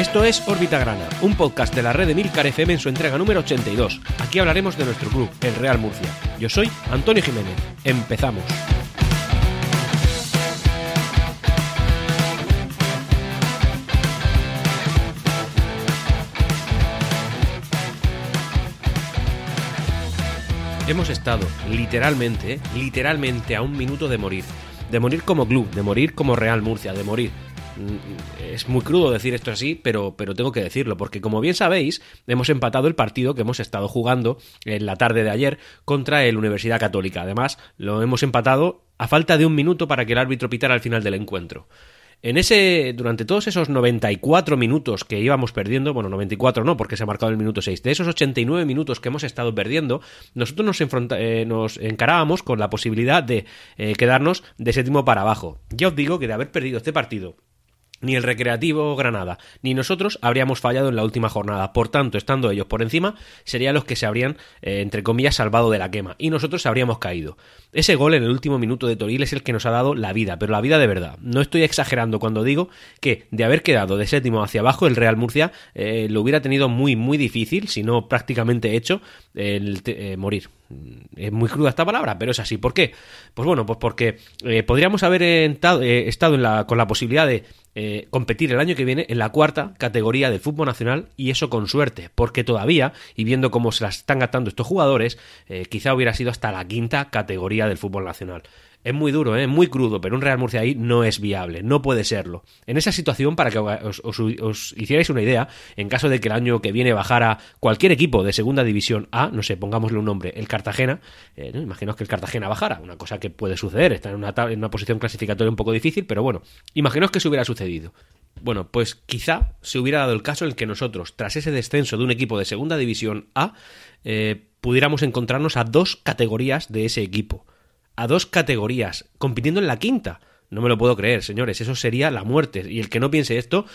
Esto es Órbita Grana, un podcast de la red de Milcar FM en su entrega número 82. Aquí hablaremos de nuestro club, el Real Murcia. Yo soy Antonio Jiménez. Empezamos. Hemos estado literalmente, literalmente a un minuto de morir. De morir como club, de morir como Real Murcia, de morir. Es muy crudo decir esto así, pero, pero tengo que decirlo, porque como bien sabéis, hemos empatado el partido que hemos estado jugando en la tarde de ayer contra el Universidad Católica. Además, lo hemos empatado a falta de un minuto para que el árbitro pitara al final del encuentro. En ese, durante todos esos 94 minutos que íbamos perdiendo, bueno, 94 no, porque se ha marcado el minuto 6, de esos 89 minutos que hemos estado perdiendo, nosotros nos, enfronta- eh, nos encarábamos con la posibilidad de eh, quedarnos de séptimo para abajo. Ya os digo que de haber perdido este partido, ni el Recreativo Granada, ni nosotros habríamos fallado en la última jornada. Por tanto, estando ellos por encima, serían los que se habrían, eh, entre comillas, salvado de la quema. Y nosotros habríamos caído. Ese gol en el último minuto de Toril es el que nos ha dado la vida, pero la vida de verdad. No estoy exagerando cuando digo que de haber quedado de séptimo hacia abajo, el Real Murcia eh, lo hubiera tenido muy, muy difícil, si no prácticamente hecho, el eh, morir. Es muy cruda esta palabra, pero es así. ¿Por qué? Pues bueno, pues porque podríamos haber enta- eh, estado en la- con la posibilidad de eh, competir el año que viene en la cuarta categoría del fútbol nacional y eso con suerte, porque todavía, y viendo cómo se las están gastando estos jugadores, eh, quizá hubiera sido hasta la quinta categoría del fútbol nacional. Es muy duro, ¿eh? muy crudo, pero un Real Murcia ahí no es viable, no puede serlo. En esa situación, para que os, hicierais una idea, en caso de que el año que viene bajara cualquier equipo de segunda división A, no sé, pongámosle un nombre, el Cartagena, eh, imaginaos que el Cartagena bajara, una cosa que puede suceder, está en una, en una posición clasificatoria un poco difícil, pero bueno, imaginaos que se hubiera sucedido. Bueno, pues quizá se hubiera dado el caso en el que nosotros, tras ese descenso de un equipo de segunda división A, eh, pudiéramos encontrarnos a dos categorías de ese equipo a dos categorías, compitiendo en la quinta. No me lo puedo creer, señores, eso sería la muerte. Y el que no piense esto,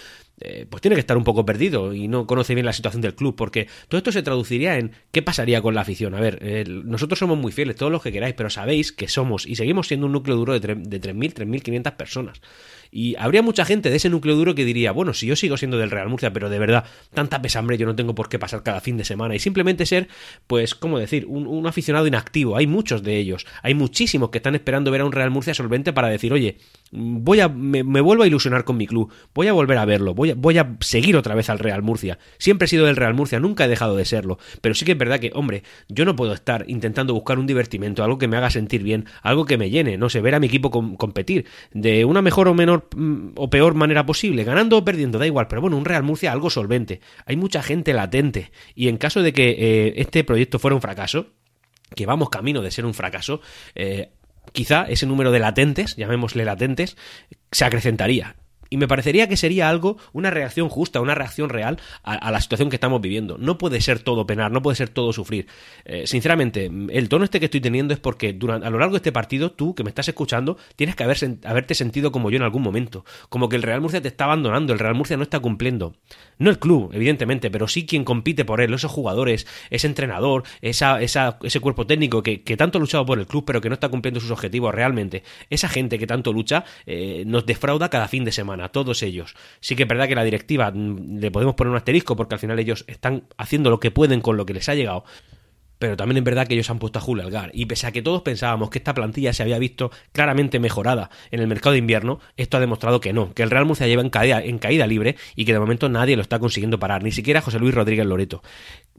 eh, pues tiene que estar un poco perdido y no conoce bien la situación del club, porque todo esto se traduciría en qué pasaría con la afición. A ver, eh, nosotros somos muy fieles, todos los que queráis, pero sabéis que somos y seguimos siendo un núcleo duro de, de 3.000, 3.500 personas. Y habría mucha gente de ese núcleo duro que diría, bueno, si yo sigo siendo del Real Murcia, pero de verdad, tanta pesambre yo no tengo por qué pasar cada fin de semana y simplemente ser, pues, ¿cómo decir?, un, un aficionado inactivo. Hay muchos de ellos, hay muchísimos que están esperando ver a un Real Murcia solvente para decir, oye, voy a, me, vuelvo a ilusionar con mi club, voy a volver a verlo, voy a, voy a seguir otra vez al Real Murcia. Siempre he sido del Real Murcia, nunca he dejado de serlo, pero sí que es verdad que, hombre, yo no puedo estar intentando buscar un divertimento, algo que me haga sentir bien, algo que me llene, no sé, ver a mi equipo com- competir de una mejor o menor mm, o peor manera posible, ganando o perdiendo, da igual, pero bueno, un Real Murcia algo solvente. Hay mucha gente latente y en caso de que eh, este proyecto fuera un fracaso, que vamos camino de ser un fracaso, eh, quizá ese número de latentes, llamémosle latentes, se acrecentaría. Y me parecería que sería algo, una reacción justa, una reacción real a, la situación que estamos viviendo. No puede ser todo penar, no puede ser todo sufrir. Eh, sinceramente, el tono este que estoy teniendo es porque durante, a lo largo de este partido, tú que me estás escuchando, tienes que haber, haberte sentido como yo en algún momento. Como que el Real Murcia te está abandonando, el Real Murcia no está cumpliendo. No el club, evidentemente, pero sí quien compite por él, esos jugadores, ese entrenador, esa, esa, ese cuerpo técnico que, que tanto ha luchado por el club, pero que no está cumpliendo sus objetivos realmente. Esa gente que tanto lucha eh, nos defrauda cada fin de semana, todos ellos. Sí que es verdad que la directiva mm, le podemos poner un asterisco porque al final ellos están haciendo lo que pueden con lo que les ha llegado. Pero también es verdad que ellos han puesto a Julio Algar. Y pese a que todos pensábamos que esta plantilla se había visto claramente mejorada en el mercado de invierno, esto ha demostrado que no, que el Real Murcia lleva en caída, en caída libre y que de momento nadie lo está consiguiendo parar, ni siquiera José Luis Rodríguez Loreto.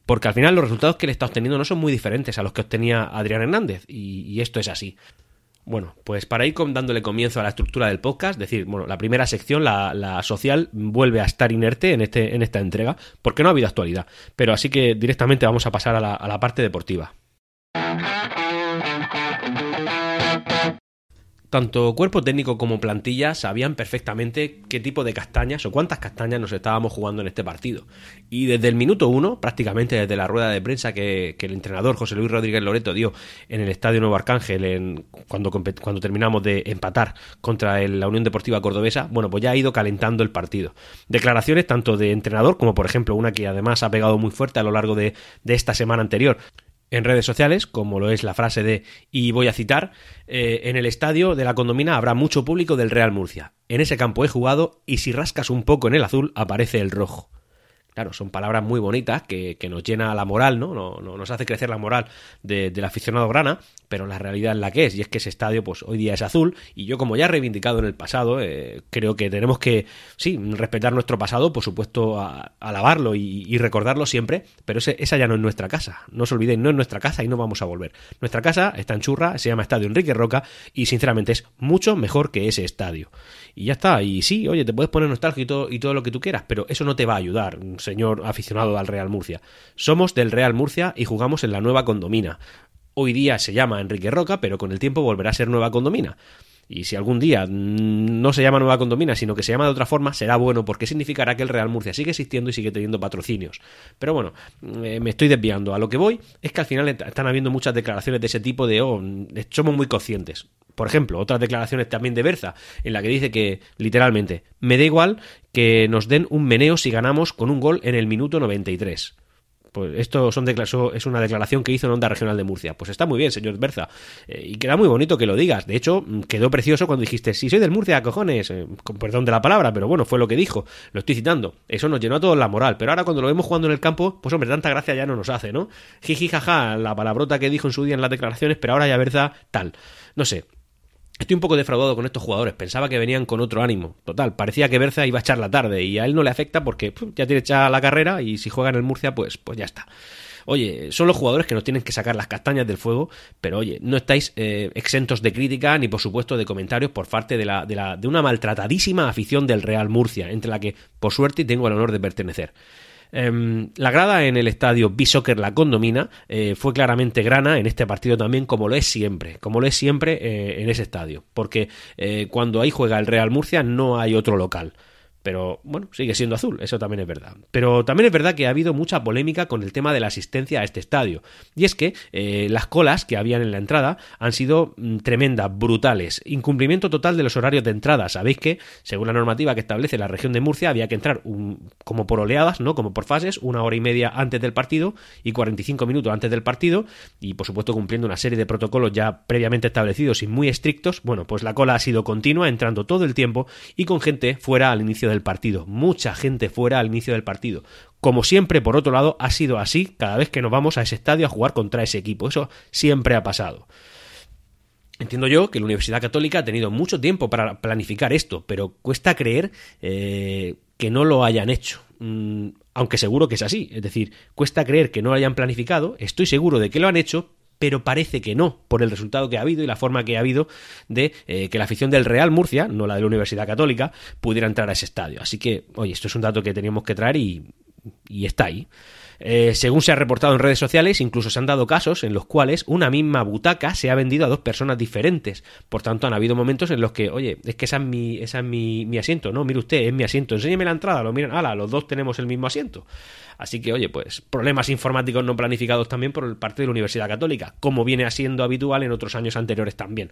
Porque al final los resultados que le está obteniendo no son muy diferentes a los que obtenía Adrián Hernández, y esto es así. Bueno, pues para ir dándole comienzo a la estructura del podcast, decir, bueno, la primera sección, la, social, vuelve a estar inerte en, este, en esta entrega, porque no ha habido actualidad. Pero así que directamente vamos a pasar a la parte deportiva. Tanto cuerpo técnico como plantilla sabían perfectamente qué tipo de castañas o cuántas castañas nos estábamos jugando en este partido. Y desde el minuto uno, prácticamente desde la rueda de prensa que, el entrenador José Luis Rodríguez Loreto dio en el Estadio Nuevo Arcángel en, cuando, terminamos de empatar contra la Unión Deportiva Cordobesa, bueno, pues ya ha ido calentando el partido. Declaraciones tanto de entrenador como, por ejemplo, una que además ha pegado muy fuerte a lo largo de esta semana anterior, en redes sociales, como lo es la frase de, y voy a citar, eh, en el estadio de la condomina habrá mucho público del Real Murcia. En ese campo he jugado y si rascas un poco en el azul aparece el rojo. Claro, son palabras muy bonitas que, nos llena la moral, ¿no? No, Nos hace crecer la moral del aficionado grana, pero la realidad es la que es, y es que ese estadio, pues hoy día es azul, y yo, como ya he reivindicado en el pasado, eh, creo que tenemos que, sí, respetar nuestro pasado, por supuesto, alabarlo y, recordarlo siempre, pero esa ya no es nuestra casa. No os olvidéis, no es nuestra casa y no vamos a volver. Nuestra casa está en Churra, se llama Estadio Enrique Roca, y sinceramente es mucho mejor que ese estadio. Y ya está, y sí, oye, te puedes poner nostálgico y todo lo que tú quieras, pero eso no te va a ayudar señor aficionado al Real Murcia. Somos del Real Murcia y jugamos en la nueva condomina. Hoy día se llama Enrique Roca, pero con el tiempo volverá a ser nueva condomina. Y si algún día no se llama Nueva Condomina, sino que se llama de otra forma, será bueno porque significará que el Real Murcia sigue existiendo y sigue teniendo patrocinios. Pero bueno, eh, me estoy desviando. A lo que voy es que al final están habiendo muchas declaraciones de ese tipo de, oh, somos muy conscientes. Por ejemplo, otras declaraciones también de Berza, en la que dice que, literalmente, me da igual que nos den un meneo si ganamos con un gol en el minuto 93. Pues esto son es una declaración que hizo en Onda Regional de Murcia. Pues está muy bien, señor Berza. Eh, y queda muy bonito que lo digas. De hecho, mm, quedó precioso cuando dijiste, si soy del Murcia, cojones. Eh, con perdón de la palabra, pero bueno, fue lo que dijo. Lo estoy citando. Eso nos llenó a todos la moral. Pero ahora cuando lo vemos jugando en el campo, pues hombre, tanta gracia ya no nos hace, ¿no? Jiji, jaja, la palabrota que dijo en su día en las declaraciones, pero ahora ya Berza, tal. No sé, Estoy un poco defraudado con estos jugadores. Pensaba que venían con otro ánimo. Total, parecía que Berza iba a echar la tarde y a él no le afecta porque ya tiene echada la carrera y si juega en el Murcia, pues, pues ya está. Oye, son los jugadores que nos tienen que sacar las castañas del fuego, pero oye, no estáis eh, exentos de crítica ni por supuesto de comentarios por parte de, la, de, la, de una maltratadísima afición del Real Murcia, entre la que por suerte tengo el honor de pertenecer. Em, la grada en el estadio B-Soccer La Condomina eh, fue claramente grana en este partido también, como lo es siempre, como lo es siempre eh, en ese estadio, porque eh, cuando ahí juega el Real Murcia no hay otro local pero bueno, sigue siendo azul, eso también es verdad. Pero también es verdad que ha habido mucha polémica con el tema de la asistencia a este estadio. Y es que eh, las colas que habían en la entrada han sido mm, tremendas, brutales. Incumplimiento total de los horarios de entrada. Sabéis que, según la normativa que establece la región de Murcia, había que entrar como por oleadas, ¿no? Como por fases, una hora y media antes del partido y 45 minutos antes del partido. Y por supuesto cumpliendo una serie de protocolos ya previamente establecidos y muy estrictos. Bueno, pues la cola ha sido continua, entrando todo el tiempo y con gente fuera al inicio del partido, mucha gente fuera al inicio del partido. Como siempre, por otro lado, ha sido así cada vez que nos vamos a ese estadio a jugar contra ese equipo. Eso siempre ha pasado. Entiendo yo que la Universidad Católica ha tenido mucho tiempo para planificar esto, pero cuesta creer eh, que no lo hayan hecho. Mm, aunque seguro que es así. Es decir, cuesta creer que no lo hayan planificado. Estoy seguro de que lo han hecho, pero parece que no, por el resultado que ha habido y la forma que ha habido de eh, que la afición del Real Murcia, no la de la Universidad Católica, pudiera entrar a ese estadio. Así que, oye, esto es un dato que teníamos que traer y, está ahí. Eh, según se ha reportado en redes sociales, incluso se han dado casos en los cuales una misma butaca se ha vendido a dos personas diferentes. Por tanto, han habido momentos en los que, oye, es que esa es mi, esa es mi, mi asiento, ¿no? Mire usted, es mi asiento, enséñeme la entrada, lo miran, ala, los dos tenemos el mismo asiento. Así que, oye, pues problemas informáticos no planificados también por parte de la Universidad Católica, como viene siendo habitual en otros años anteriores también.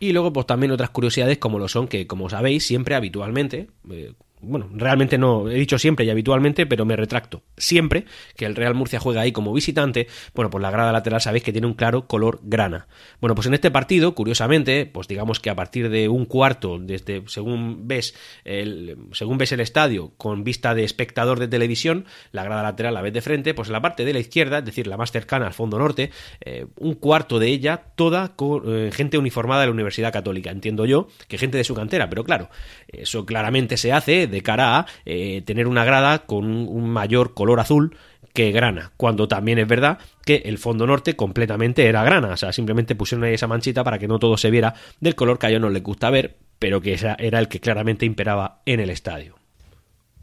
Y luego, pues también otras curiosidades como lo son que, como sabéis, siempre habitualmente, eh, bueno, realmente no, he dicho siempre y habitualmente, pero me retracto. Siempre que el Real Murcia juega ahí como visitante, bueno, pues la grada lateral sabéis que tiene un claro color grana. Bueno, pues en este partido, curiosamente, pues digamos que a partir de un cuarto, desde según ves el, según ves el estadio con vista de espectador de televisión, la grada lateral la ves de frente, pues en la parte de la izquierda, es decir, la más cercana al fondo norte, eh, un cuarto de ella, toda con eh, gente uniformada de la Universidad Católica. Entiendo yo que gente de su cantera, pero claro, eso claramente se hace de cara a eh, tener una grada con un mayor color azul que grana, cuando también es verdad que el fondo norte completamente era grana, o sea, simplemente pusieron ahí esa manchita para que no todo se viera del color que a ellos no les gusta ver, pero que era el que claramente imperaba en el estadio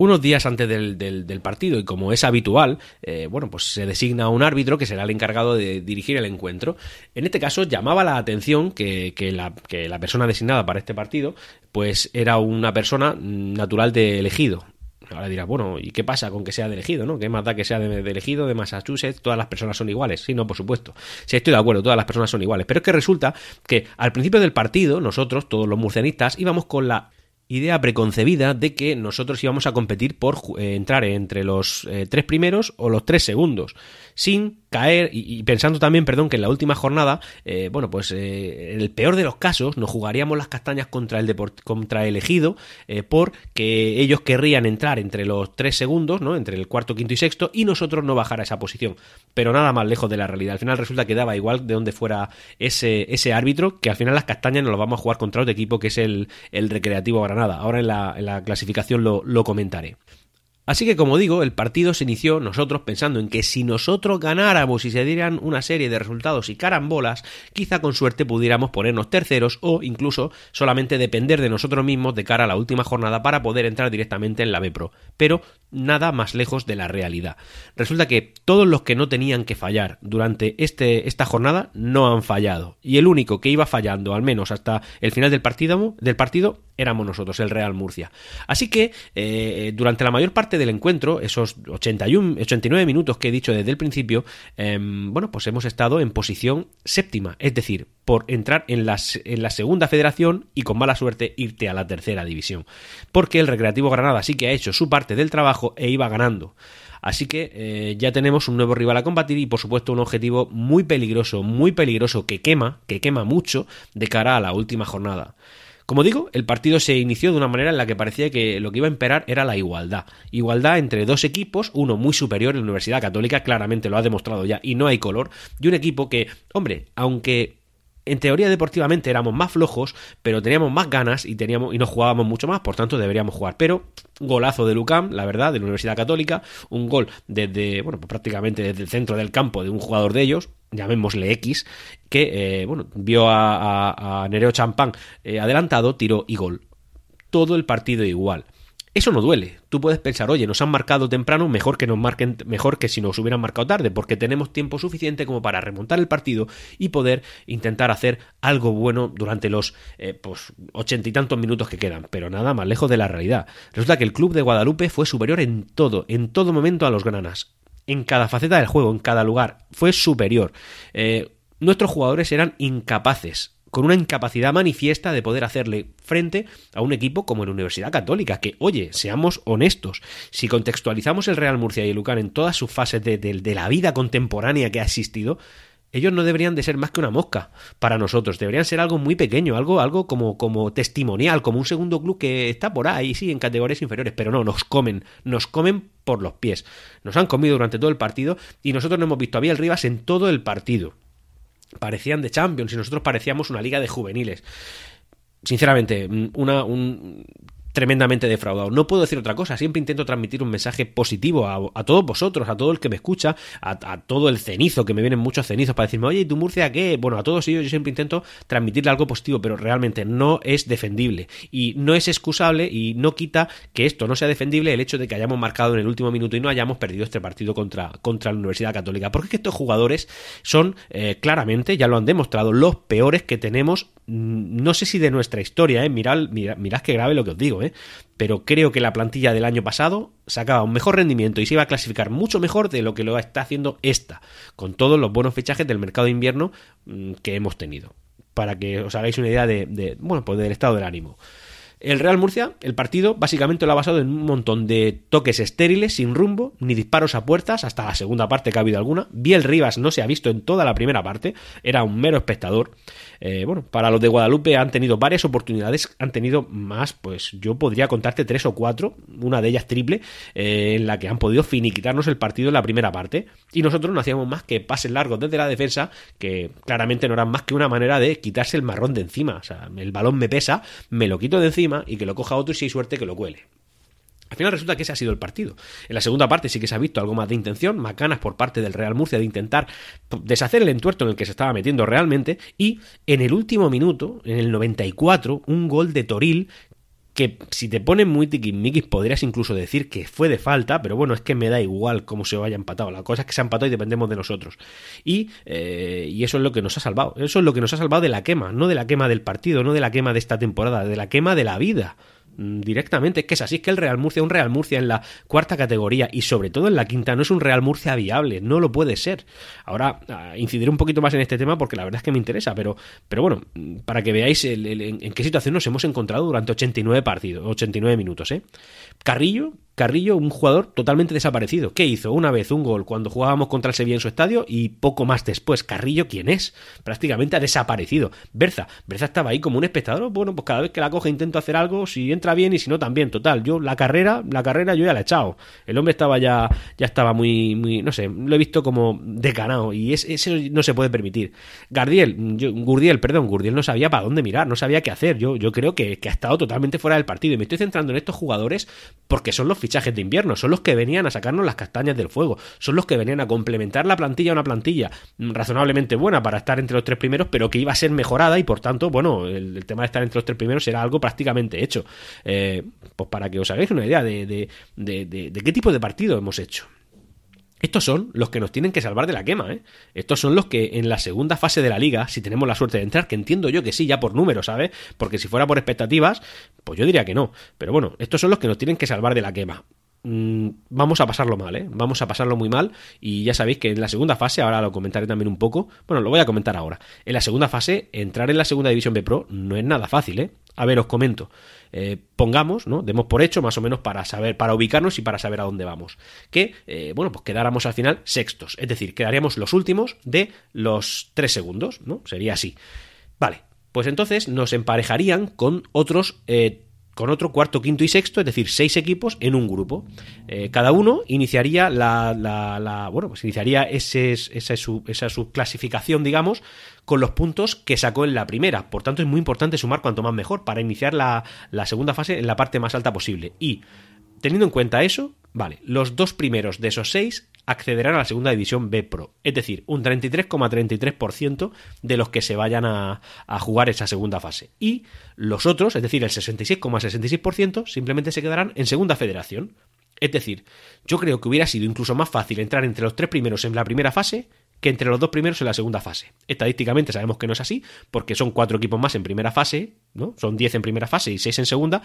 unos días antes del, partido y como es habitual, eh, bueno, pues se designa un árbitro que será el encargado de dirigir el encuentro. En este caso llamaba la atención que, la, que la persona designada para este partido pues era una persona natural de elegido, Ahora dirá, bueno, ¿y qué pasa con que sea de elegido, no? ¿Qué más da que sea de, elegido, de Massachusetts? Todas las personas son iguales. Sí, no, por supuesto. Sí, estoy de acuerdo, todas las personas son iguales. Pero es que resulta que al principio del partido, nosotros, todos los murcianistas, íbamos con la idea preconcebida de que nosotros íbamos a competir por eh, entrar entre los eh, tres primeros o los tres segundos, sin caer y, pensando también, perdón, que en la última jornada, eh, bueno, pues eh, en el peor de los casos nos jugaríamos las castañas contra el, contra el elegido eh, porque ellos querrían entrar entre los tres segundos, ¿no? Entre el cuarto, quinto y sexto y nosotros no bajar a esa posición. Pero nada más lejos de la realidad. Al final resulta que daba igual de donde fuera ese, ese árbitro, que al final las castañas nos lo vamos a jugar contra otro equipo que es el, el Recreativo Granada. Ahora en la, en la clasificación lo, lo comentaré. Así que como digo, el partido se inició nosotros pensando en que si nosotros ganáramos y se dieran una serie de resultados y carambolas, quizá con suerte pudiéramos ponernos terceros o incluso solamente depender de nosotros mismos de cara a la última jornada para poder entrar directamente en la B Pro. Pero nada más lejos de la realidad. Resulta que todos los que no tenían que fallar durante este, esta jornada no han fallado. Y el único que iba fallando, al menos hasta el final del partido, del partido éramos nosotros, el Real Murcia. Así que eh, durante la mayor parte del encuentro, esos 81, 89 minutos que he dicho desde el principio, em, bueno, pues hemos estado en posición séptima, es decir, por entrar en, en la segunda federación y con mala suerte irte a la tercera división. Porque el Recreativo Granada sí que ha hecho su parte del trabajo e iba ganando. Así que eh, ya tenemos un nuevo rival a combatir y por supuesto un objetivo muy peligroso, muy peligroso que quema, que quema mucho de cara a la última jornada. Como digo, el partido se inició de una manera en la que parecía que lo que iba a imperar era la igualdad. Igualdad entre dos equipos, uno muy superior, la Universidad Católica claramente lo ha demostrado ya y no hay color, y un equipo que, hombre, aunque en teoría deportivamente éramos más flojos, pero teníamos más ganas y teníamos y nos jugábamos mucho más, por tanto deberíamos jugar. Pero golazo de Lucam, la verdad, de la Universidad Católica, un gol desde, bueno, pues prácticamente desde el centro del campo de un jugador de ellos, llamémosle X, que, eh, bueno, vio a, Nereo Champán eh, adelantado, tiró y gol. Todo el partido igual. Eso no duele. Tú puedes pensar, oye, nos han marcado temprano, mejor que nos marquen, mejor que si nos hubieran marcado tarde, porque tenemos tiempo suficiente como para remontar el partido y poder intentar hacer algo bueno durante los eh, pues, ochenta y tantos minutos que quedan. Pero nada más lejos de la realidad. Resulta que el club de Guadalupe fue superior en todo, en todo momento a los granas. En cada faceta del juego, en cada lugar, fue superior. Eh, nuestros jugadores eran incapaces con una incapacidad manifiesta de poder hacerle frente a un equipo como la Universidad Católica, que, oye, seamos honestos, si contextualizamos el Real Murcia y el Lucan en todas sus fases de, de la vida contemporánea que ha existido, ellos no deberían de ser más que una mosca para nosotros, deberían ser algo muy pequeño, algo, algo como, como testimonial, como un segundo club que está por ahí, sí, en categorías inferiores, pero no, nos comen, nos comen por los pies. Nos han comido durante todo el partido y nosotros no hemos visto a Biel Rivas en todo el partido parecían de Champions y nosotros parecíamos una liga de juveniles. Sinceramente, una, un, tremendamente defraudado. No puedo decir otra cosa, siempre intento transmitir un mensaje positivo a, todos vosotros, a todo el que me escucha, a, todo el cenizo, que me vienen muchos cenizos para decirme, oye, ¿y tu Murcia qué? Bueno, a todos ellos yo siempre intento transmitirle algo positivo, pero realmente no es defendible y no es excusable y no quita que esto no sea defendible el hecho de que hayamos marcado en el último minuto y no hayamos perdido este partido contra, contra la Universidad Católica. Porque es que estos jugadores son eh, claramente, ya lo han demostrado, los peores que tenemos Mm, no sé si de nuestra historia, ¿eh? mirad, mirad, que grave lo que os digo, ¿eh? pero creo que la plantilla del año pasado sacaba un mejor rendimiento y se iba a clasificar mucho mejor de lo que lo está haciendo esta, con todos los buenos fichajes del mercado de invierno mm, que hemos tenido, para que os hagáis una idea de, bueno, pues del estado del ánimo. El Real Murcia, el partido, básicamente lo ha basado en un montón de toques estériles, sin rumbo, ni disparos a puertas, hasta la segunda parte que ha habido alguna. Biel Rivas no se ha visto en toda la primera parte, era un mero espectador. Eh, bueno, para los de Guadalupe han tenido varias oportunidades, han tenido más, pues yo podría contarte tres o cuatro, una de ellas triple, eh, en la que han podido finiquitarnos el partido en la primera parte. Y nosotros no hacíamos más que pases largos desde la defensa, que claramente no eran más que una manera de quitarse el marrón de encima. O sea, el balón me pesa, me lo quito de encima y que lo coja otro y si hay suerte que lo cuele. Al final resulta que ese ha sido el partido. En la segunda parte sí que se ha visto algo más de intención, macanas por parte del Real Murcia de intentar deshacer el entuerto en el que se estaba metiendo realmente y en el último minuto, en el 94, un gol de Toril que si te ponen muy tiquismiquis podrías incluso decir que fue de falta, pero bueno, es que me da igual cómo se vaya empatado. La cosa es que se ha empatado y dependemos de nosotros. Y, eh, y eso es lo que nos ha salvado. Eso es lo que nos ha salvado de la quema, no de la quema del partido, no de la quema de esta temporada, de la quema de la vida directamente. Es que es así, es que el Real Murcia, un Real Murcia en la cuarta categoría y sobre todo en la quinta, no es un Real Murcia viable, no lo puede ser. Ahora ah, incidiré un poquito más en este tema porque la verdad es que me interesa, pero, pero bueno, mm, para que veáis en qué situación nos hemos encontrado durante 89 partidos, 89 minutos. ¿eh? Carrillo Carrillo, un jugador totalmente desaparecido. ¿Qué hizo? Una vez un gol cuando jugábamos contra el Sevilla en su estadio y poco más después. Carrillo, ¿quién es? Prácticamente ha desaparecido. Berza, Berza estaba ahí como un espectador. Bueno, pues cada vez que la coge intento hacer algo, si entra bien y si no también. Total, yo la carrera, la carrera yo ya la he echado. El hombre estaba ya, ya estaba muy, muy, no sé, lo he visto como decanado y es, eso no se puede permitir. Gardiel, Gurdiel, perdón, Gurdiel no sabía para dónde mirar, no sabía qué hacer. Yo, yo creo que, que ha estado totalmente fuera del partido y me estoy centrando en estos jugadores porque son los fichajes de invierno, son los que venían a sacarnos las castañas del fuego, son los que venían a complementar la plantilla, una plantilla razonablemente buena para estar entre los tres primeros, pero que iba a ser mejorada y por tanto, bueno, el, tema de estar entre los tres primeros era algo prácticamente hecho. Eh, pues para que os hagáis una idea de, de qué tipo de partido hemos hecho. Estos son los que nos tienen que salvar de la quema, ¿eh? Estos son los que en la segunda fase de la liga, si tenemos la suerte de entrar, que entiendo yo que sí, ya por números, ¿sabes? Porque si fuera por expectativas, pues yo diría que no. Pero bueno, estos son los que nos tienen que salvar de la quema. Mm, vamos a pasarlo mal, ¿eh? Vamos a pasarlo muy mal y ya sabéis que en la segunda fase, ahora lo comentaré también un poco, bueno, lo voy a comentar ahora. En la segunda fase, entrar en la segunda división B Pro no es nada fácil, ¿eh? A ver, os comento. Eh, pongamos, ¿no? Demos por hecho más o menos para saber, para ubicarnos y para saber a dónde vamos. Que, eh, bueno, pues quedáramos al final sextos, es decir, quedaríamos los últimos de los tres segundos, ¿no? Sería así. Vale, pues entonces nos emparejarían con otros eh, con otro cuarto, quinto y sexto, es decir, seis equipos en un grupo. Eh, cada uno iniciaría la, bueno, pues iniciaría ese, esa, esa subclasificación, digamos, con los puntos que sacó en la primera. Por tanto, es muy importante sumar cuanto más mejor para iniciar la, la segunda fase en la parte más alta posible. Y teniendo en cuenta eso, vale, los dos primeros de esos seis accederán a la segunda división B Pro. Es decir, un 33,33% de los que se vayan a, jugar esa segunda fase. Y los otros, es decir, el 66,66%, simplemente se quedarán en segunda federación. Es decir, yo creo que hubiera sido incluso más fácil entrar entre los tres primeros en la primera fase que entre los dos primeros en la segunda fase. Estadísticamente sabemos que no es así, porque son cuatro equipos más en primera fase, ¿no? Son 10 en primera fase y 6 en segunda,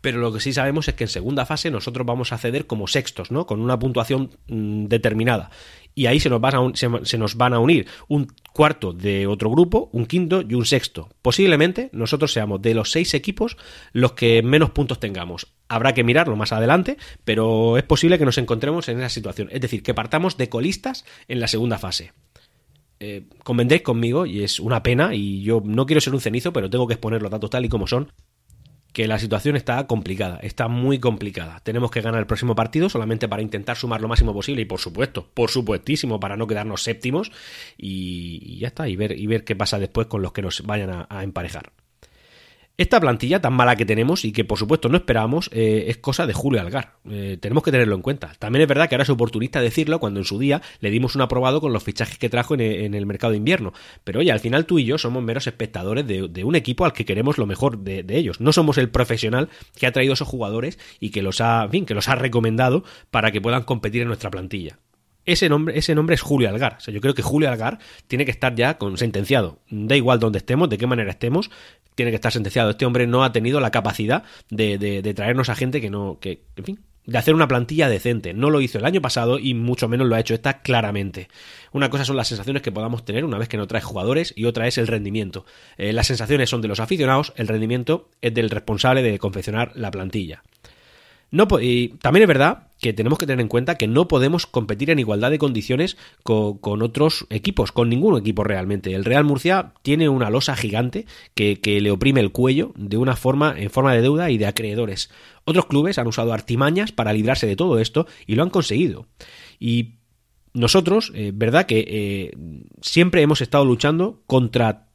pero lo que sí sabemos es que en segunda fase nosotros vamos a acceder como sextos, ¿no? Con una puntuación mm, determinada. Y ahí se nos, van a se, nos van a unir un cuarto de otro grupo, un quinto y un sexto. Posiblemente nosotros seamos de los seis equipos los que menos puntos tengamos. Habrá que mirarlo más adelante, pero es posible que nos encontremos en esa situación. Es decir, que partamos de colistas en la segunda fase. Eh, convendréis conmigo, y es una pena, y yo no quiero ser un cenizo, pero tengo que exponer los datos tal y como son, que la situación está complicada, está muy complicada. Tenemos que ganar el próximo partido solamente para intentar sumar lo máximo posible y por supuesto, por supuestísimo, para no quedarnos séptimos y, ya está, y ver, y ver qué pasa después con los que nos vayan a emparejar. Esta plantilla tan mala que tenemos y que por supuesto no esperábamos eh, es cosa de Julio Algar. Eh, tenemos que tenerlo en cuenta. También es verdad que ahora es oportunista decirlo cuando en su día le dimos un aprobado con los fichajes que trajo en, el mercado de invierno. Pero oye, al final tú y yo somos meros espectadores de, un equipo al que queremos lo mejor de, ellos. No somos el profesional que ha traído esos jugadores y que los ha, que los ha recomendado para que puedan competir en nuestra plantilla ese nombre, ese nombre es Julio Algar. O sea, yo creo que Julio Algar tiene que estar ya con, sentenciado. Da igual dónde estemos, de qué manera estemos, tiene que estar sentenciado. Este hombre no ha tenido la capacidad de, de, traernos a gente que no, que, en fin, de hacer una plantilla decente. No lo hizo el año pasado y mucho menos lo ha hecho esta claramente. Una cosa son las sensaciones que podamos tener una vez que no trae jugadores y otra es el rendimiento. Eh, las sensaciones son de los aficionados, el rendimiento es del responsable de confeccionar la plantilla. No, también es verdad que tenemos que tener en cuenta que no podemos competir en igualdad de condiciones con, otros equipos, con ningún equipo realmente. El Real Murcia tiene una losa gigante que, que, le oprime el cuello de una forma, en forma de deuda y de acreedores. Otros clubes han usado artimañas para librarse de todo esto y lo han conseguido. Y nosotros, eh, verdad que eh, siempre hemos estado luchando contra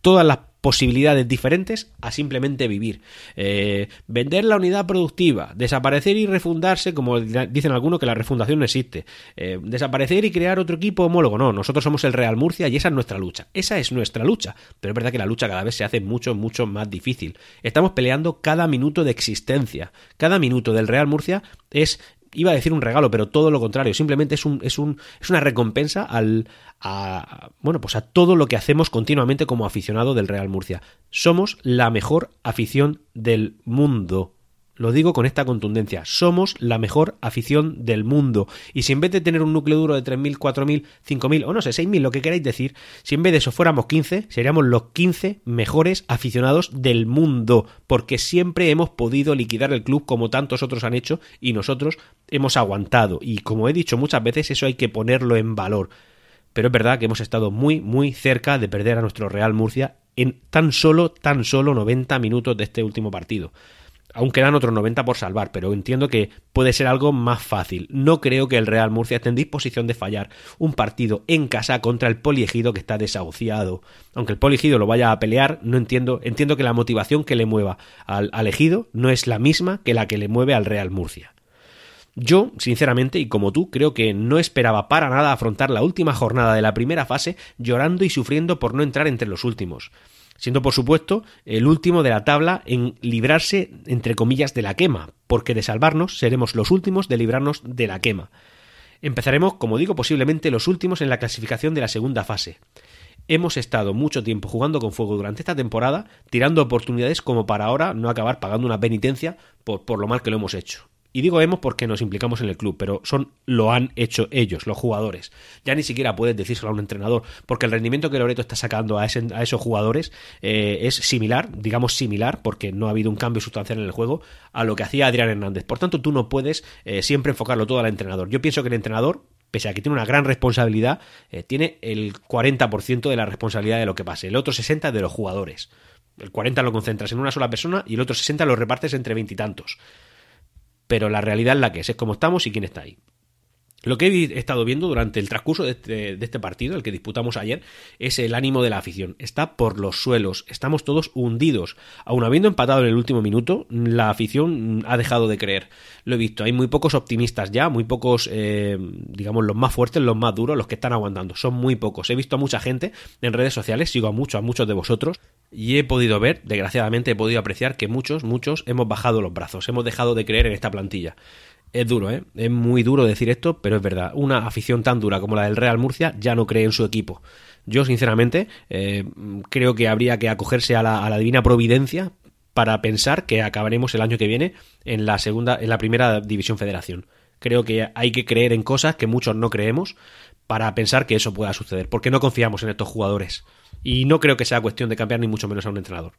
todas las posibilidades diferentes a simplemente vivir. Eh, vender la unidad productiva, desaparecer y refundarse, como dicen algunos que la refundación no existe. Eh, desaparecer y crear otro equipo homólogo. No, nosotros somos el Real Murcia y esa es nuestra lucha. Esa es nuestra lucha. Pero es verdad que la lucha cada vez se hace mucho, mucho más difícil. Estamos peleando cada minuto de existencia. Cada minuto del Real Murcia es iba a decir un regalo, pero todo lo contrario, simplemente es un, es un, es una recompensa al, a, bueno, pues a todo lo que hacemos continuamente como aficionado del Real Murcia. Somos la mejor afición del mundo. Lo digo con esta contundencia. Somos la mejor afición del mundo. Y si en vez de tener un núcleo duro de 3.000, 4.000, 5.000 o no sé, 6.000, lo que queráis decir, si en vez de eso fuéramos 15, seríamos los 15 mejores aficionados del mundo. Porque siempre hemos podido liquidar el club como tantos otros han hecho y nosotros hemos aguantado. Y como he dicho muchas veces, eso hay que ponerlo en valor. Pero es verdad que hemos estado muy, muy cerca de perder a nuestro Real Murcia en tan solo, tan solo 90 minutos de este último partido aún quedan otros 90 por salvar, pero entiendo que puede ser algo más fácil. No creo que el Real Murcia esté en disposición de fallar un partido en casa contra el Poliegido que está desahuciado. Aunque el Poliegido lo vaya a pelear, no entiendo, entiendo que la motivación que le mueva al, al Ejido no es la misma que la que le mueve al Real Murcia. Yo, sinceramente, y como tú, creo que no esperaba para nada afrontar la última jornada de la primera fase llorando y sufriendo por no entrar entre los últimos siendo por supuesto el último de la tabla en librarse, entre comillas, de la quema, porque de salvarnos seremos los últimos de librarnos de la quema. Empezaremos, como digo, posiblemente los últimos en la clasificación de la segunda fase. Hemos estado mucho tiempo jugando con fuego durante esta temporada, tirando oportunidades como para ahora no acabar pagando una penitencia por, por lo mal que lo hemos hecho. Y digo hemos porque nos implicamos en el club, pero son lo han hecho ellos, los jugadores. Ya ni siquiera puedes decírselo a un entrenador, porque el rendimiento que Loreto está sacando a, esos jugadores eh, es similar, digamos similar, porque no ha habido un cambio sustancial en el juego, a lo que hacía Adrián Hernández. Por tanto, tú no puedes eh, siempre enfocarlo todo al entrenador. Yo pienso que el entrenador, pese a que tiene una gran responsabilidad, eh, tiene el 40% de la responsabilidad de lo que pase, el otro 60% de los jugadores. El 40 lo concentras en una sola persona y el otro 60 lo repartes entre veintitantos pero la realidad es la que es, es como estamos y quién está ahí. Lo que he estado viendo durante el transcurso de este, de este, partido, el que disputamos ayer, es el ánimo de la afición. Está por los suelos, estamos todos hundidos. Aun habiendo empatado en el último minuto, la afición ha dejado de creer. Lo he visto, hay muy pocos optimistas ya, muy pocos, eh, digamos, los más fuertes, los más duros, los que están aguantando. Son muy pocos. He visto a mucha gente en redes sociales, sigo a muchos, a muchos de vosotros, y he podido ver, desgraciadamente he podido apreciar que muchos, muchos hemos bajado los brazos, hemos dejado de creer en esta plantilla. Es duro, ¿eh? Es muy duro decir esto, pero es verdad. Una afición tan dura como la del Real Murcia ya no cree en su equipo. Yo, sinceramente, eh, creo que habría que acogerse a la, divina providencia para pensar que acabaremos el año que viene en la segunda, en la primera división federación. Creo que hay que creer en cosas que muchos no creemos para pensar que eso pueda suceder, porque no confiamos en estos jugadores. Y no creo que sea cuestión de cambiar ni mucho menos a un entrenador.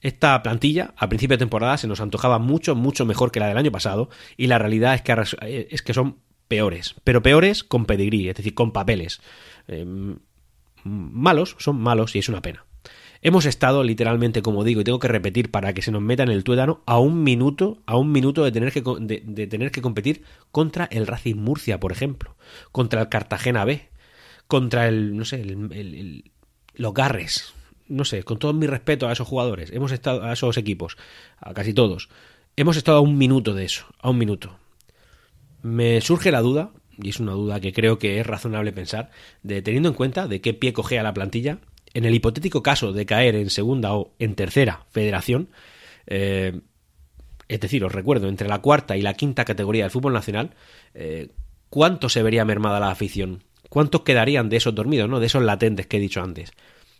Esta plantilla a principio de temporada se nos antojaba mucho, mucho mejor que la del año pasado y la realidad es que, eh, es que son peores, pero peores con pedigrí, es decir, con papeles. Em, malos, son malos y es una pena. Hemos estado literalmente, como digo, y tengo que repetir para que se nos meta en el tuétano, a un minuto, a un minuto de tener que, de, tener que competir contra el Racing Murcia, por ejemplo, contra el Cartagena B, contra el, no sé, el, los Garres, no sé, con todo mi respeto a esos jugadores, hemos estado a esos equipos, a casi todos, hemos estado a un minuto de eso, a un minuto. Me surge la duda, y es una duda que creo que es razonable pensar, de teniendo en cuenta de qué pie cogea la plantilla, en el hipotético caso de caer en segunda o en tercera federación, eh, es decir, os recuerdo, entre la cuarta y la quinta categoría del fútbol nacional, eh, ¿cuánto se vería mermada la afición? ¿Cuántos quedarían de esos dormidos, ¿no? de esos latentes que he dicho antes?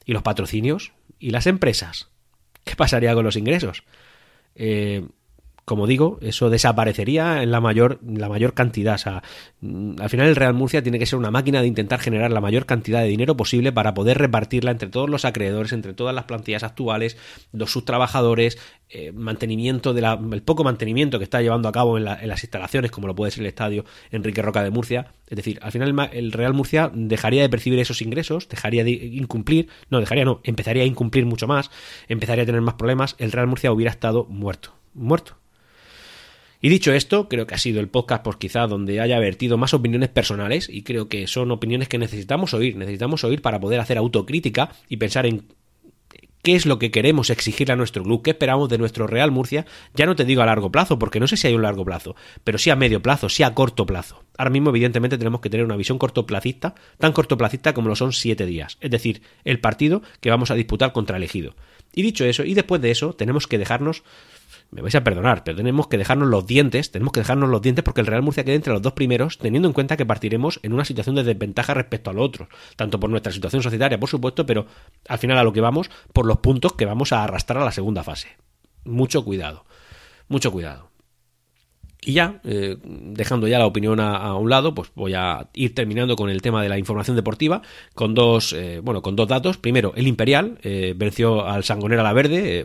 ¿Y los patrocinios? ¿Y las empresas? ¿Qué pasaría con los ingresos? Eh, como digo, eso desaparecería en la mayor, la mayor cantidad. O sea, mm, al final el Real Murcia tiene que ser una máquina de intentar generar la mayor cantidad de dinero posible para poder repartirla entre todos los acreedores, entre todas las plantillas actuales, los subtrabajadores, eh, mantenimiento de la, el poco mantenimiento que está llevando a cabo en, las instalaciones, como lo puede ser el estadio Enrique Roca de Murcia. Es decir, al final el, Real Murcia dejaría de percibir esos ingresos, dejaría de incumplir, no, dejaría no, empezaría a incumplir mucho más, empezaría a tener más problemas, el Real Murcia hubiera estado muerto, muerto. Y dicho esto, creo que ha sido el podcast, pues quizá donde haya vertido más opiniones personales y creo que son opiniones que necesitamos oír, necesitamos oír para poder hacer autocrítica y pensar en qué es lo que queremos exigir a nuestro club, qué esperamos de nuestro Real Murcia, ya no te digo a largo plazo, porque no sé si hay un largo plazo, pero sí a medio plazo, sí a corto plazo. Ahora mismo, evidentemente, tenemos que tener una visión cortoplacista, tan cortoplacista como lo son siete días, es decir, el partido que vamos a disputar contra el ejido. Y dicho eso, y después de eso, tenemos que dejarnos me vais a perdonar, pero tenemos que dejarnos los dientes, tenemos que dejarnos los dientes porque el Real Murcia queda entre los dos primeros, teniendo en cuenta que partiremos en una situación de desventaja respecto al otro, tanto por nuestra situación societaria, por supuesto, pero al final a lo que vamos, por los puntos que vamos a arrastrar a la segunda fase. Mucho cuidado, mucho cuidado. Y ya, eh, dejando ya la opinión a, un lado, pues voy a ir terminando con el tema de la información deportiva, con dos, eh, bueno, con dos datos. Primero, el Imperial eh, venció al Sangonera La Verde,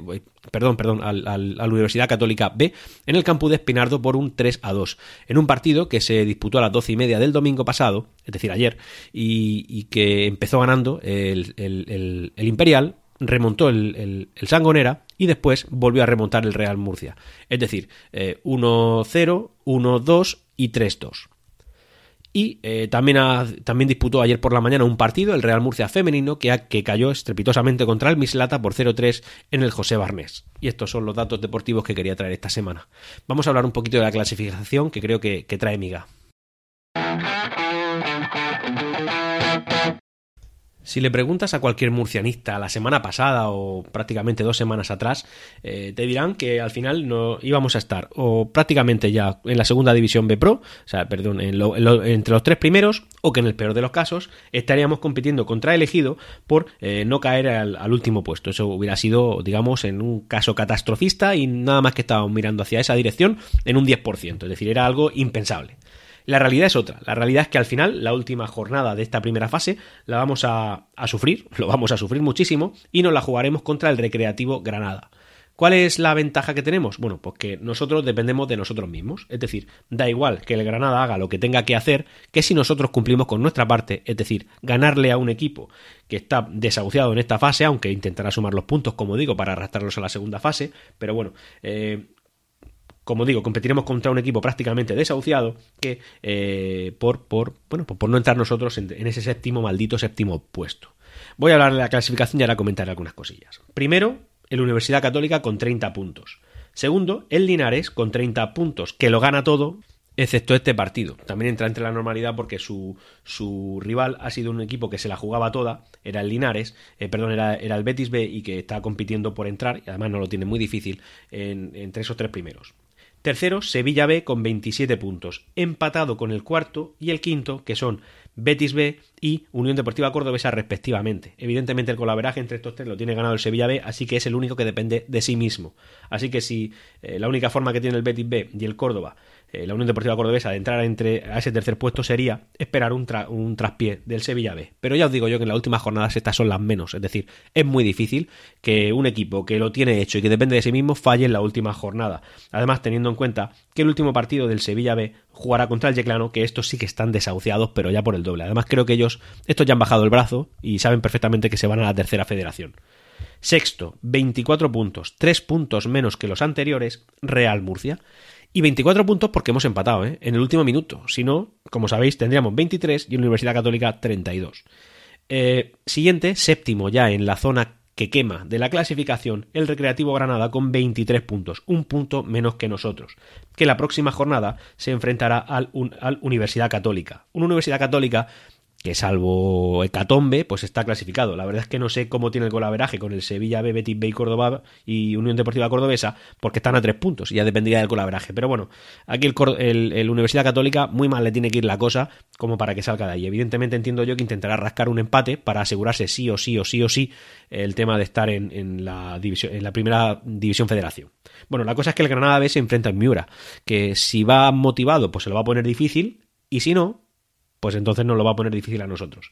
perdón, perdón, al, a la Universidad Católica B en el campus de Espinardo por un 3 a 2, en un partido que se disputó a las doce y media del domingo pasado, es decir, ayer, y, que empezó ganando el, Imperial remontó el, Sangonera y después volvió a remontar el Real Murcia. Es decir, 1-0, 1-2 y 3-2. Y eh, también, disputó ayer por la mañana un partido, el Real Murcia femenino, que, cayó estrepitosamente contra el Mislata por 0-3 en el José Barnés. Y estos son los datos deportivos que quería traer esta semana. Vamos a hablar un poquito de la clasificación que creo que trae Miga. Si le preguntas a cualquier murcianista la semana pasada o prácticamente dos semanas atrás, eh, te dirán que al final no íbamos a estar o prácticamente ya en la segunda división B Pro, o sea, perdón, entre los tres primeros, o que en el peor de los casos estaríamos compitiendo contra elegido por eh, no caer al, al, último puesto. Eso hubiera sido, digamos, en un caso catastrofista y nada más que estábamos mirando hacia esa dirección en un 10%, es decir, era algo impensable. La realidad es otra. La realidad es que al final, la última jornada de esta primera fase, la vamos a, sufrir, lo vamos a sufrir muchísimo, y nos la jugaremos contra el Recreativo Granada. ¿Cuál es la ventaja que tenemos? Bueno, pues que nosotros dependemos de nosotros mismos. Es decir, da igual que el Granada haga lo que tenga que hacer, que si nosotros cumplimos con nuestra parte, es decir, ganarle a un equipo que está desahuciado en esta fase, aunque intentará sumar los puntos, como digo, para arrastrarlos a la segunda fase. Pero bueno, eh, como digo, competiremos contra un equipo prácticamente desahuciado que eh, por, por, bueno, por no entrar nosotros en, ese séptimo, maldito séptimo puesto. Voy a hablar de la clasificación y ahora comentaré algunas cosillas. Primero, el Universidad Católica con 30 puntos. Segundo, el Linares con 30 puntos, que lo gana todo, excepto este partido. También entra entre la normalidad porque su, su rival ha sido un equipo que se la jugaba toda, era el Linares, eh, perdón, era, era, el Betis B y que está compitiendo por entrar, y además no lo tiene muy difícil, en, entre esos tres primeros. Tercero, Sevilla B con 27 puntos, empatado con el cuarto y el quinto, que son Betis B y Unión Deportiva Cordobesa respectivamente. Evidentemente el colaveraje entre estos tres lo tiene ganado el Sevilla B, así que es el único que depende de sí mismo. Así que si eh, la única forma que tiene el Betis B y el Córdoba eh, la Unión Deportiva Cordobesa de entrar entre, a ese tercer puesto sería esperar un, un traspié del Sevilla B. Pero ya os digo yo que en las últimas jornadas estas son las menos. Es decir, es muy difícil que un equipo que lo tiene hecho y que depende de sí mismo falle en la última jornada. Además, teniendo en cuenta que el último partido del Sevilla B jugará contra el Yeclano, que estos sí que están desahuciados, pero ya por el doble. Además, creo que ellos, estos ya han bajado el brazo y saben perfectamente que se van a la tercera federación. Sexto, 24 puntos, 3 puntos menos que los anteriores, Real Murcia. Y 24 puntos porque hemos empatado, ¿eh? En el último minuto. Si no, como sabéis, tendríamos 23 y Universidad Católica 32. Eh, siguiente, séptimo ya en la zona que quema de la clasificación, el Recreativo Granada con 23 puntos, un punto menos que nosotros, que la próxima jornada se enfrentará al, al Universidad Católica. Una Universidad Católica que salvo Hecatombe, pues está clasificado. La verdad es que no sé cómo tiene el colaveraje con el Sevilla B, Betis B y Córdoba y Unión Deportiva Cordobesa, porque están a tres puntos y ya dependería del colaveraje. Pero bueno, aquí el, Universidad Católica muy mal le tiene que ir la cosa como para que salga de ahí. Evidentemente entiendo yo que intentará rascar un empate para asegurarse sí o sí o sí o sí el tema de estar en, la, división, en la primera división federación. Bueno, la cosa es que el Granada B se enfrenta en Miura, que si va motivado pues se lo va a poner difícil y si no, pues entonces nos lo va a poner difícil a nosotros.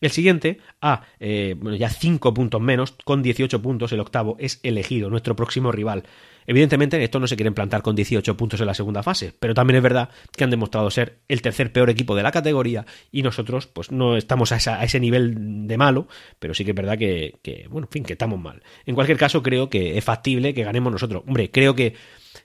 El siguiente, a eh, ya 5 puntos menos, con 18 puntos, el octavo es elegido, nuestro próximo rival. Evidentemente, esto no se quieren plantar con 18 puntos en la segunda fase, pero también es verdad que han demostrado ser el tercer peor equipo de la categoría y nosotros, pues no estamos a, ese nivel de malo, pero sí que es verdad que, que, bueno, en fin, que estamos mal. En cualquier caso, creo que es factible que ganemos nosotros. Hombre, creo que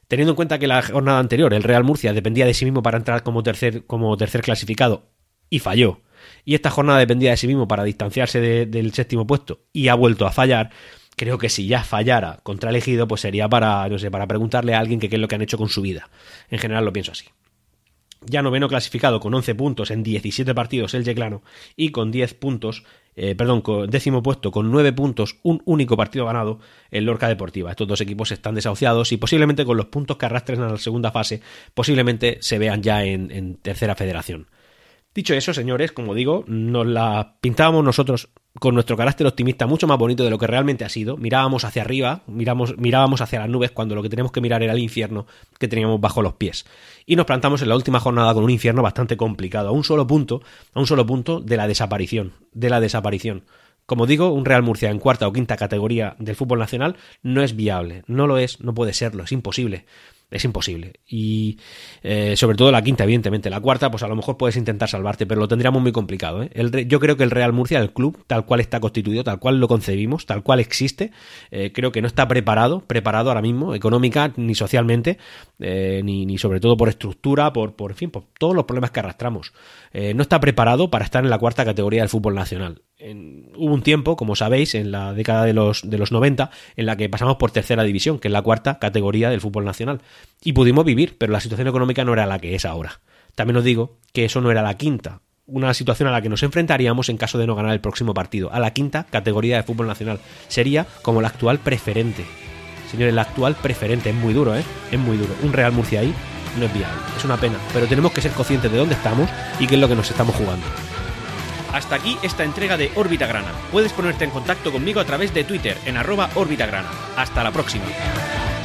teniendo en cuenta que la jornada anterior el Real Murcia dependía de sí mismo para entrar como tercer, como tercer clasificado y falló. Y esta jornada dependía de sí mismo para distanciarse del séptimo puesto y ha vuelto a fallar. Creo que si ya fallara contra elegido, pues sería para, no sé, para preguntarle a alguien qué es lo que han hecho con su vida. En general lo pienso así. ya noveno clasificado con 11 puntos en 17 partidos el Yeclano y con 10 puntos, eh, perdón, con décimo puesto con 9 puntos, un único partido ganado el Lorca Deportiva. Estos dos equipos están desahuciados y posiblemente con los puntos que arrastren a la segunda fase, posiblemente se vean ya en tercera federación. Dicho eso, señores, como digo, nos la pintábamos nosotros con nuestro carácter optimista mucho más bonito de lo que realmente ha sido. Mirábamos hacia arriba, mirábamos hacia las nubes cuando lo que teníamos que mirar era el infierno que teníamos bajo los pies. Y nos plantamos en la última jornada con un infierno bastante complicado, a un solo punto, a un solo punto de la desaparición, de la desaparición. Como digo, un Real Murcia en cuarta o quinta categoría del fútbol nacional no es viable, no lo es, no puede serlo, es imposible es imposible. Y eh, sobre todo la quinta, evidentemente. La cuarta, pues a lo mejor puedes intentar salvarte, pero lo tendríamos muy complicado. ¿eh? El, yo creo que el Real Murcia, el club, tal cual está constituido, tal cual lo concebimos, tal cual existe, eh, creo que no está preparado, preparado ahora mismo, económica ni socialmente, eh, ni, ni, sobre todo por estructura, por, por, fin, por todos los problemas que arrastramos. no está preparado para estar en la cuarta categoría del fútbol nacional. hubo un tiempo, como sabéis, en la década de los, de los 90, en la que pasamos por tercera división, que es la cuarta categoría del fútbol nacional y pudimos vivir, pero la situación económica no era la que es ahora. También os digo que eso no era la quinta, una situación a la que nos enfrentaríamos en caso de no ganar el próximo partido, a la quinta categoría de fútbol nacional. Sería como la actual preferente. Señores, la actual preferente es muy duro, ¿eh? Es muy duro. Un Real Murcia ahí no es viable. Es una pena, pero tenemos que ser conscientes de dónde estamos y qué es lo que nos estamos jugando. Hasta aquí esta entrega de Órbita Grana. Puedes ponerte en contacto conmigo a través de Twitter en arroba Órbita Grana. Hasta la próxima.